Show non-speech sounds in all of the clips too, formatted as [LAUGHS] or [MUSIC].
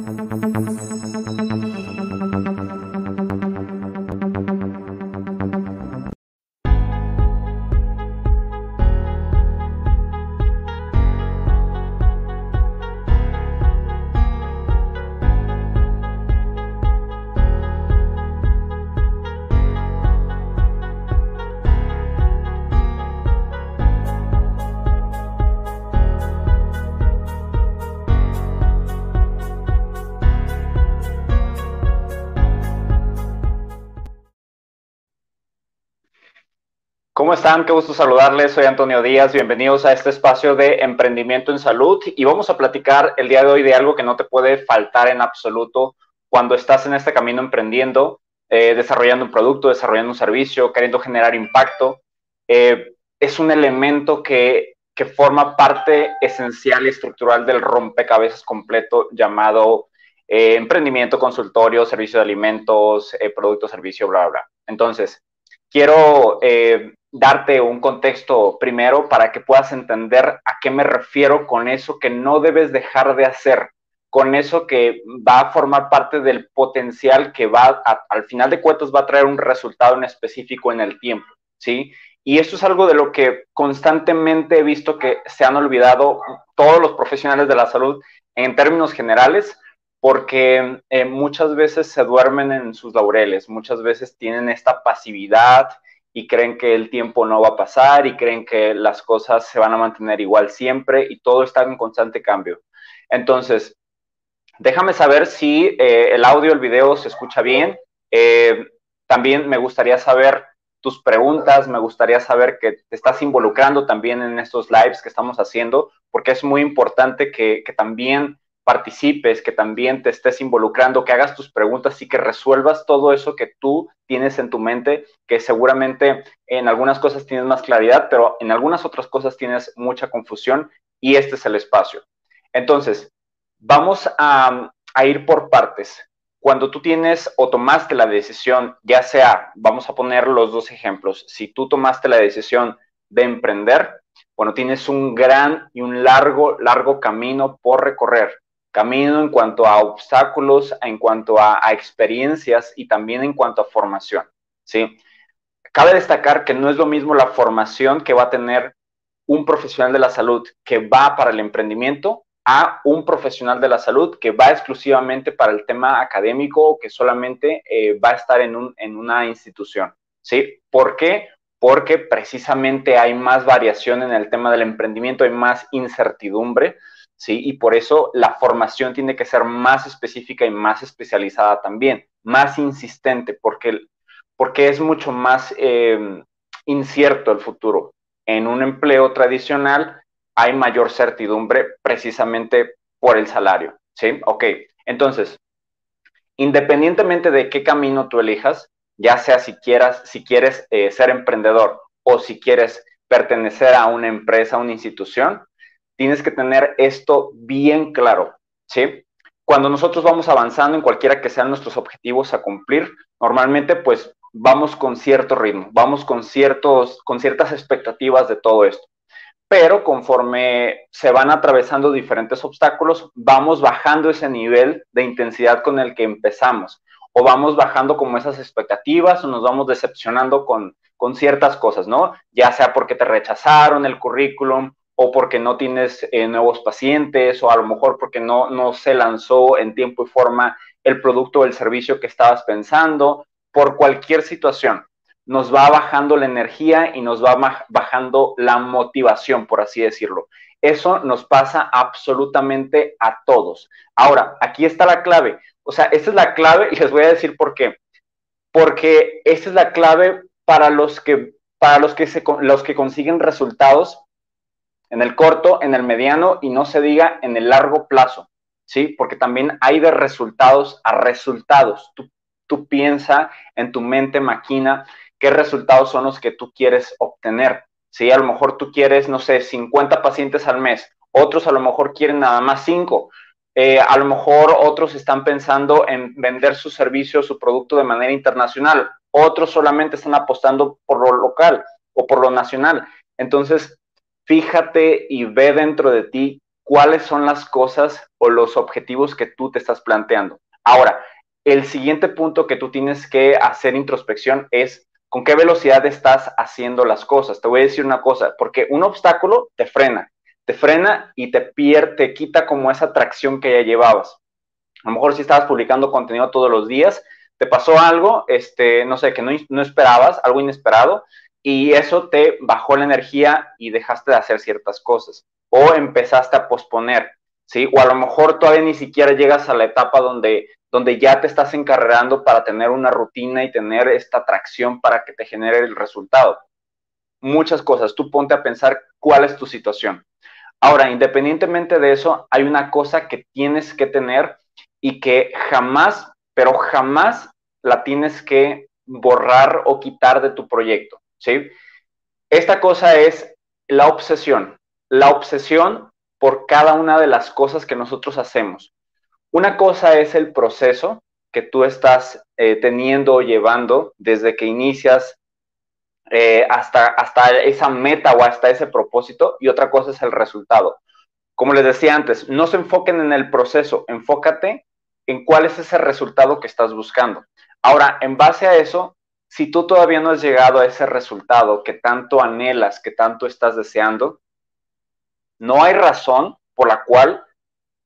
Música ¿Cómo están? Qué gusto saludarles. Soy Antonio Díaz. Bienvenidos a este espacio de emprendimiento en salud y vamos a platicar el día de hoy de algo que no te puede faltar en absoluto cuando estás en este camino emprendiendo, eh, desarrollando un producto, desarrollando un servicio, queriendo generar impacto. Eh, es un elemento que, que forma parte esencial y estructural del rompecabezas completo llamado eh, emprendimiento, consultorio, servicio de alimentos, producto, servicio, bla, bla. Entonces, quiero darte un contexto primero para que puedas entender a qué me refiero con eso que no debes dejar de hacer, con eso que va a formar parte del potencial que va, al final de cuentas, va a traer un resultado en específico en el tiempo, ¿sí? Y esto es algo de lo que constantemente he visto que se han olvidado todos los profesionales de la salud en términos generales, porque eh, muchas veces se duermen en sus laureles, muchas veces tienen esta pasividad, y creen que el tiempo no va a pasar y creen que las cosas se van a mantener igual siempre y todo está en constante cambio. Entonces, déjame saber si eh, el audio, el video se escucha bien. Eh, también me gustaría saber tus preguntas, me gustaría saber que te estás involucrando también en estos lives que estamos haciendo, porque es muy importante que, que también participes, que también te estés involucrando, que hagas tus preguntas y que resuelvas todo eso que tú tienes en tu mente, que seguramente en algunas cosas tienes más claridad, pero en algunas otras cosas tienes mucha confusión y este es el espacio. Entonces, vamos a, a ir por partes. Cuando tú tienes o tomaste la decisión, ya sea, vamos a poner los dos ejemplos, si tú tomaste la decisión de emprender, bueno, tienes un gran y un largo, largo camino por recorrer camino en cuanto a obstáculos, en cuanto a, experiencias y también en cuanto a formación, ¿sí? Cabe destacar que no es lo mismo la formación que va a tener un profesional de la salud que va para el emprendimiento a un profesional de la salud que va exclusivamente para el tema académico o que solamente eh, va a estar en, un, en una institución, ¿sí? ¿Por qué? Porque precisamente hay más variación en el tema del emprendimiento, hay más incertidumbre, ¿sí? Y por eso la formación tiene que ser más específica y más especializada también, más insistente, porque, porque es mucho más em, incierto el futuro. En un empleo tradicional hay mayor certidumbre precisamente por el salario, ¿sí? Ok, entonces, independientemente de qué camino tú elijas, ya sea si, quieras, si quieres eh, ser emprendedor o si quieres pertenecer a una empresa, a una institución, tienes que tener esto bien claro, ¿sí? Cuando nosotros vamos avanzando en cualquiera que sean nuestros objetivos a cumplir, normalmente pues vamos con cierto ritmo, vamos con, ciertos, con ciertas expectativas de todo esto. Pero conforme se van atravesando diferentes obstáculos, vamos bajando ese nivel de intensidad con el que empezamos o vamos bajando como esas expectativas o nos vamos decepcionando con, con ciertas cosas, ¿no? Ya sea porque te rechazaron el currículum o porque no tienes eh, nuevos pacientes, o a lo mejor porque no, no se lanzó en tiempo y forma el producto o el servicio que estabas pensando, por cualquier situación. Nos va bajando la energía y nos va bajando la motivación, por así decirlo. Eso nos pasa absolutamente a todos. Ahora, aquí está la clave. O sea, esta es la clave y les voy a decir por qué. Porque esta es la clave para los que, para los que, se, los que consiguen resultados en el corto, en el mediano y no se diga en el largo plazo, ¿sí? Porque también hay de resultados a resultados. Tú, tú piensa en tu mente, maquina, qué resultados son los que tú quieres obtener. ¿sí? A lo mejor tú quieres, no sé, 50 pacientes al mes, otros a lo mejor quieren nada más 5. Eh, a lo mejor otros están pensando en vender su servicio, su producto de manera internacional, otros solamente están apostando por lo local o por lo nacional. Entonces, fíjate y ve dentro de ti cuáles son las cosas o los objetivos que tú te estás planteando. Ahora, el siguiente punto que tú tienes que hacer introspección es con qué velocidad estás haciendo las cosas. Te voy a decir una cosa, porque un obstáculo te frena, te frena y te pierde, te quita como esa tracción que ya llevabas. A lo mejor si estabas publicando contenido todos los días, te pasó algo, este, no sé, que no, no esperabas, algo inesperado, y eso te bajó la energía y dejaste de hacer ciertas cosas o empezaste a posponer, ¿sí? O a lo mejor todavía ni siquiera llegas a la etapa donde, donde ya te estás encarregando para tener una rutina y tener esta atracción para que te genere el resultado. Muchas cosas, tú ponte a pensar cuál es tu situación. Ahora, independientemente de eso, hay una cosa que tienes que tener y que jamás, pero jamás la tienes que borrar o quitar de tu proyecto, ¿sí? Esta cosa es la obsesión la obsesión por cada una de las cosas que nosotros hacemos. Una cosa es el proceso que tú estás eh, teniendo o llevando desde que inicias eh, hasta, hasta esa meta o hasta ese propósito y otra cosa es el resultado. Como les decía antes, no se enfoquen en el proceso, enfócate en cuál es ese resultado que estás buscando. Ahora, en base a eso, si tú todavía no has llegado a ese resultado que tanto anhelas, que tanto estás deseando, no hay razón por la cual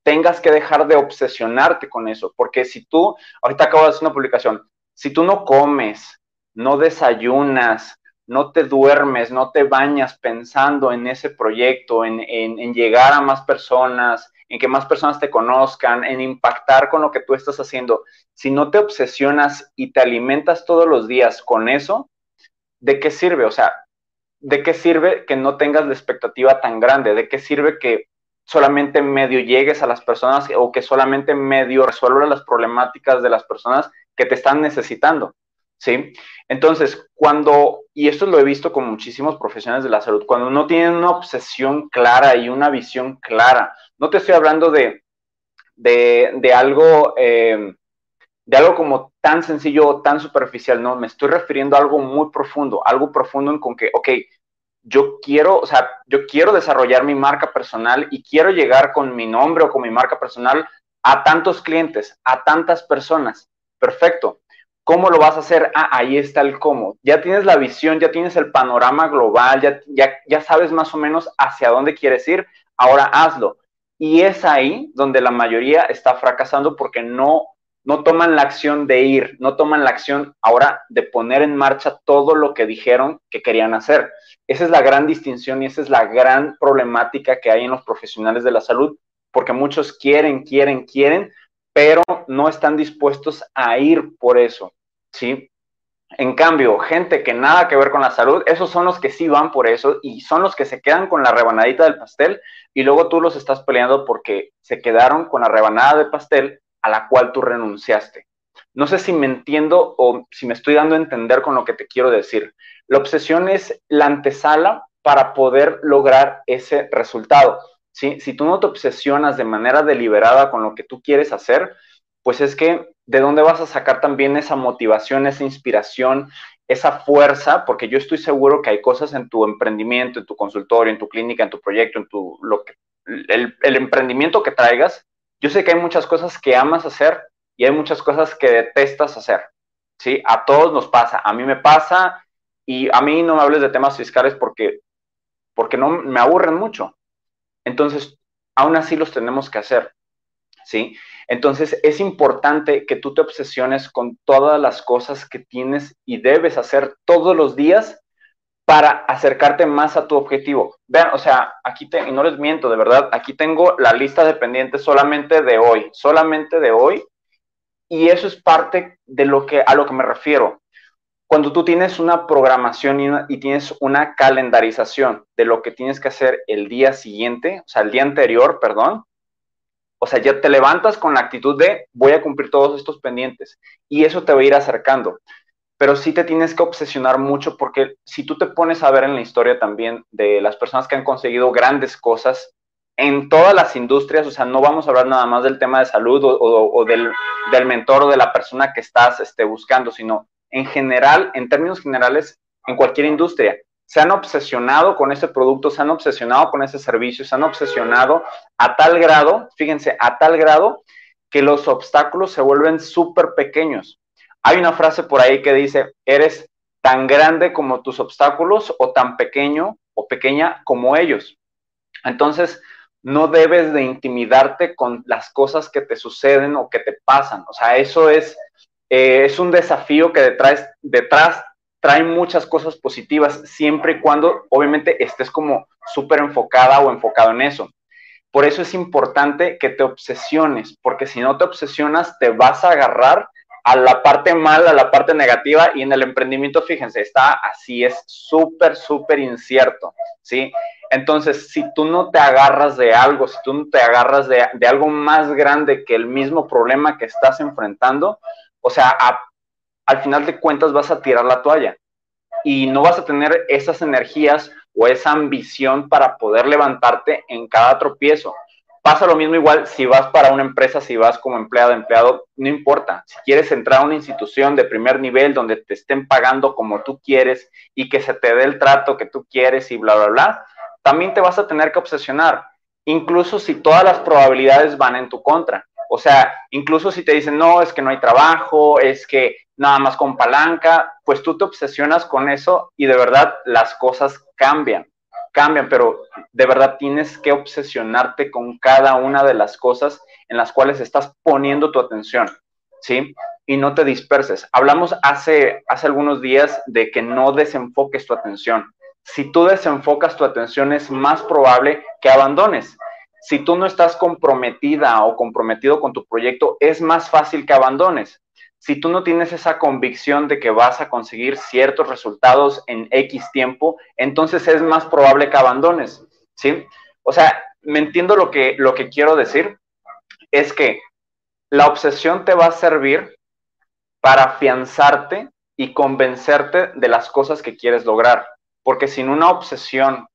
tengas que dejar de obsesionarte con eso, porque si tú, ahorita acabo de hacer una publicación, si tú no comes, no desayunas, no te duermes, no te bañas pensando en ese proyecto, en, en, llegar a más personas, en que más personas te conozcan, en impactar con lo que tú estás haciendo, si no te obsesionas y te alimentas todos los días con eso, ¿de qué sirve? O sea, ¿de qué sirve que no tengas la expectativa tan grande? ¿De qué sirve que solamente medio llegues a las personas o que solamente medio resuelvas las problemáticas de las personas que te están necesitando? ¿Sí? Entonces, cuando, y esto lo he visto con muchísimos profesionales de la salud, cuando no tienen una obsesión clara y una visión clara, no te estoy hablando de, de, algo, eh, de algo como tan sencillo o tan superficial, no, me estoy refiriendo a algo muy profundo, algo profundo en con que, ok, yo quiero, o sea, yo quiero desarrollar mi marca personal y quiero llegar con mi nombre o con mi marca personal a tantos clientes, a tantas personas. Perfecto. ¿Cómo lo vas a hacer? Ah, ahí está el cómo. Ya tienes la visión, ya tienes el panorama global, ya, ya, ya sabes más o menos hacia dónde quieres ir. Ahora hazlo. Y es ahí donde la mayoría está fracasando porque no no toman la acción de ir, no toman la acción ahora de poner en marcha todo lo que dijeron que querían hacer. Esa es la gran distinción y esa es la gran problemática que hay en los profesionales de la salud, porque muchos quieren, quieren, quieren, pero no están dispuestos a ir por eso, ¿sí? En cambio, gente que nada que ver con la salud, esos son los que sí van por eso y son los que se quedan con la rebanadita del pastel y luego tú los estás peleando porque se quedaron con la rebanada de pastel a la cual tú renunciaste. No sé si me entiendo o si me estoy dando a entender con lo que te quiero decir. La obsesión es la antesala para poder lograr ese resultado. ¿Sí? Si tú no te obsesionas de manera deliberada con lo que tú quieres hacer, pues es que de dónde vas a sacar también esa motivación, esa inspiración, esa fuerza, porque yo estoy seguro que hay cosas en tu emprendimiento, en tu consultorio, en tu clínica, en tu proyecto, en tu lo que el, el emprendimiento que traigas, yo sé que hay muchas cosas que amas hacer y hay muchas cosas que detestas hacer. ¿sí? A todos nos pasa. A mí me pasa y a mí no me hables de temas fiscales porque, porque no me aburren mucho. Entonces, aún así los tenemos que hacer. ¿sí? Entonces, es importante que tú te obsesiones con todas las cosas que tienes y debes hacer todos los días para acercarte más a tu objetivo. Vean, o sea, aquí te, y no les miento, de verdad, aquí tengo la lista de pendientes solamente de hoy, solamente de hoy, y eso es parte de lo que a lo que me refiero. Cuando tú tienes una programación y, tienes una calendarización de lo que tienes que hacer el día siguiente, o sea, el día anterior, perdón, o sea, ya te levantas con la actitud de voy a cumplir todos estos pendientes y eso te va a ir acercando. Pero sí te tienes que obsesionar mucho porque si tú te pones a ver en la historia también de las personas que han conseguido grandes cosas en todas las industrias, o sea, no vamos a hablar nada más del tema de salud o, del, mentor o de la persona que estás este, buscando, sino en general, en términos generales, en cualquier industria, se han obsesionado con ese producto, se han obsesionado con ese servicio, se han obsesionado a tal grado, fíjense, a tal grado que los obstáculos se vuelven súper pequeños. Hay una frase por ahí que dice, eres tan grande como tus obstáculos o tan pequeño o pequeña como ellos. Entonces, no debes de intimidarte con las cosas que te suceden o que te pasan. O sea, eso es, eh, es un desafío que detrás, detrás trae muchas cosas positivas, siempre y cuando obviamente estés como súper enfocada o enfocado en eso. Por eso es importante que te obsesiones, porque si no te obsesionas, te vas a agarrar a la parte mala, a la parte negativa, y en el emprendimiento, fíjense, está así, es súper, súper incierto, ¿sí? Entonces, si tú no te agarras de algo, si tú no te agarras de, de algo más grande que el mismo problema que estás enfrentando, o sea, al final de cuentas vas a tirar la toalla y no vas a tener esas energías o esa ambición para poder levantarte en cada tropiezo. Pasa lo mismo igual si vas para una empresa, si vas como empleado, empleado, no importa. Si quieres entrar a una institución de primer nivel donde te estén pagando como tú quieres y que se te dé el trato que tú quieres y bla, bla, bla, también te vas a tener que obsesionar, incluso si todas las probabilidades van en tu contra. O sea, incluso si te dicen, no, es que no hay trabajo, es que nada más con palanca, pues tú te obsesionas con eso y de verdad las cosas cambian, cambian, pero de verdad tienes que obsesionarte con cada una de las cosas en las cuales estás poniendo tu atención, ¿sí? Y no te disperses. Hablamos hace, hace algunos días de que no desenfoques tu atención. Si tú desenfocas tu atención es más probable que abandones si tú no estás comprometida o comprometido con tu proyecto, es más fácil que abandones. Si tú no tienes esa convicción de que vas a conseguir ciertos resultados en X tiempo, entonces es más probable que abandones, ¿sí? O sea, me entiendo lo que, lo que quiero decir, es que la obsesión te va a servir para afianzarte y convencerte de las cosas que quieres lograr, porque sin una obsesión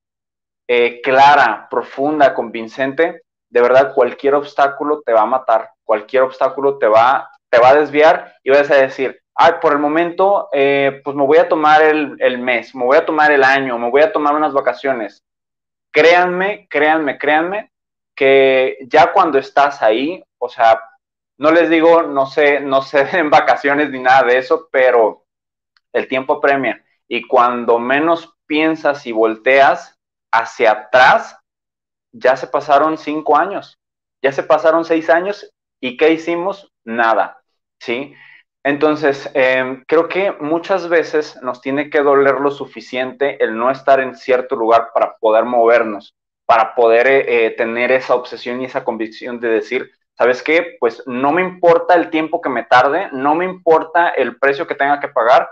eh, clara, profunda, convincente, de verdad cualquier obstáculo te va a matar, cualquier obstáculo te va, te va a desviar y vas a decir, ay, por el momento, eh, pues me voy a tomar el, el, mes, me voy a tomar el año, me voy a tomar unas vacaciones. Créanme, créanme, créanme, que ya cuando estás ahí, o sea, no les digo, no sé, no sé [LAUGHS] en vacaciones ni nada de eso, pero el tiempo premia. Y cuando menos piensas y volteas, hacia atrás, ya se pasaron cinco años, ya se pasaron seis años y ¿qué hicimos? Nada, ¿sí? Entonces, em, creo que muchas veces nos tiene que doler lo suficiente el no estar en cierto lugar para poder movernos, para poder eh, eh, tener esa obsesión y esa convicción de decir, ¿sabes qué? Pues no me importa el tiempo que me tarde, no me importa el precio que tenga que pagar,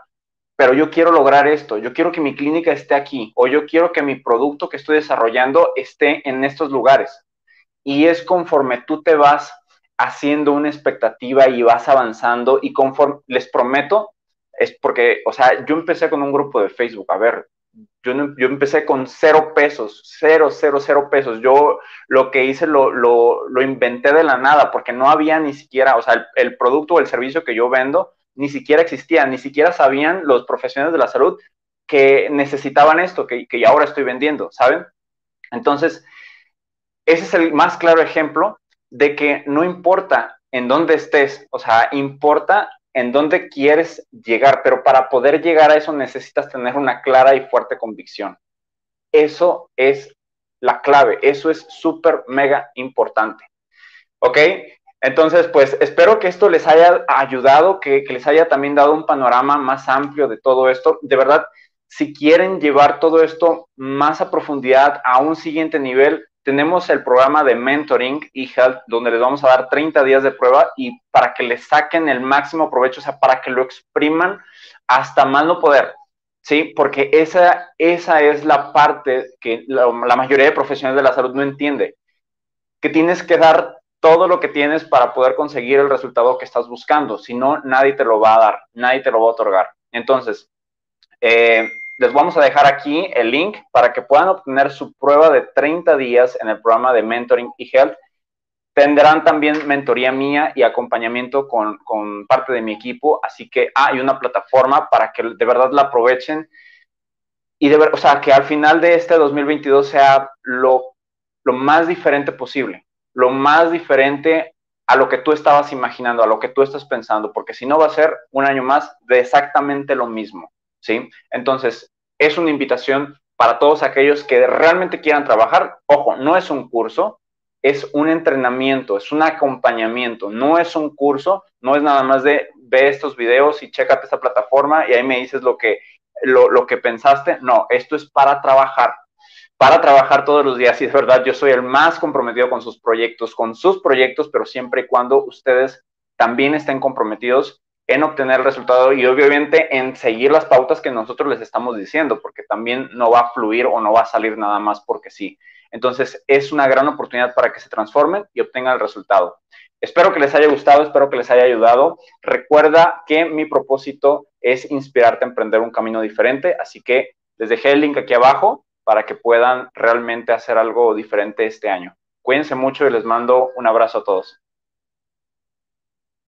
pero yo quiero lograr esto, yo quiero que mi clínica esté aquí o yo quiero que mi producto que estoy desarrollando esté en estos lugares. Y es conforme tú te vas haciendo una expectativa y vas avanzando y conforme, les prometo, es porque, o sea, yo empecé con un grupo de Facebook, a ver, yo, yo empecé con cero pesos, cero, cero, cero pesos. Yo lo que hice lo, lo, lo inventé de la nada porque no había ni siquiera, o sea, el, el producto o el servicio que yo vendo ni siquiera existían, ni siquiera sabían los profesionales de la salud que necesitaban esto, que, que ahora estoy vendiendo, ¿saben? Entonces, ese es el más claro ejemplo de que no importa en dónde estés, o sea, importa en dónde quieres llegar, pero para poder llegar a eso necesitas tener una clara y fuerte convicción. Eso es la clave, eso es súper, mega importante. ¿Ok? Entonces, pues espero que esto les haya ayudado, que, les haya también dado un panorama más amplio de todo esto. De verdad, si quieren llevar todo esto más a profundidad, a un siguiente nivel, tenemos el programa de mentoring y health, donde les vamos a dar 30 días de prueba y para que les saquen el máximo provecho, o sea, para que lo expriman hasta más no poder. Sí, porque esa, esa es la parte que la, la mayoría de profesionales de la salud no entiende, que tienes que dar todo lo que tienes para poder conseguir el resultado que estás buscando. Si no, nadie te lo va a dar, nadie te lo va a otorgar. Entonces, eh, les vamos a dejar aquí el link para que puedan obtener su prueba de 30 días en el programa de Mentoring y Health. Tendrán también mentoría mía y acompañamiento con, con parte de mi equipo. Así que hay una plataforma para que de verdad la aprovechen y de o sea, que al final de este 2022 sea lo, lo más diferente posible, lo más diferente a lo que tú estabas imaginando, a lo que tú estás pensando, porque si no va a ser un año más de exactamente lo mismo, ¿sí? Entonces, es una invitación para todos aquellos que realmente quieran trabajar. Ojo, no es un curso, es un entrenamiento, es un acompañamiento, no es un curso, no es nada más de ve estos videos y chécate esta plataforma y ahí me dices lo que, lo, lo que pensaste. No, esto es para trabajar, para trabajar todos los días. Y es verdad, yo soy el más comprometido con sus proyectos, con sus proyectos, pero siempre y cuando ustedes también estén comprometidos en obtener el resultado y obviamente en seguir las pautas que nosotros les estamos diciendo, porque también no va a fluir o no va a salir nada más porque sí. Entonces es una gran oportunidad para que se transformen y obtengan el resultado. Espero que les haya gustado, espero que les haya ayudado. Recuerda que mi propósito es inspirarte a emprender un camino diferente, así que les dejé el link aquí abajo para que puedan realmente hacer algo diferente este año. Cuídense mucho y les mando un abrazo a todos.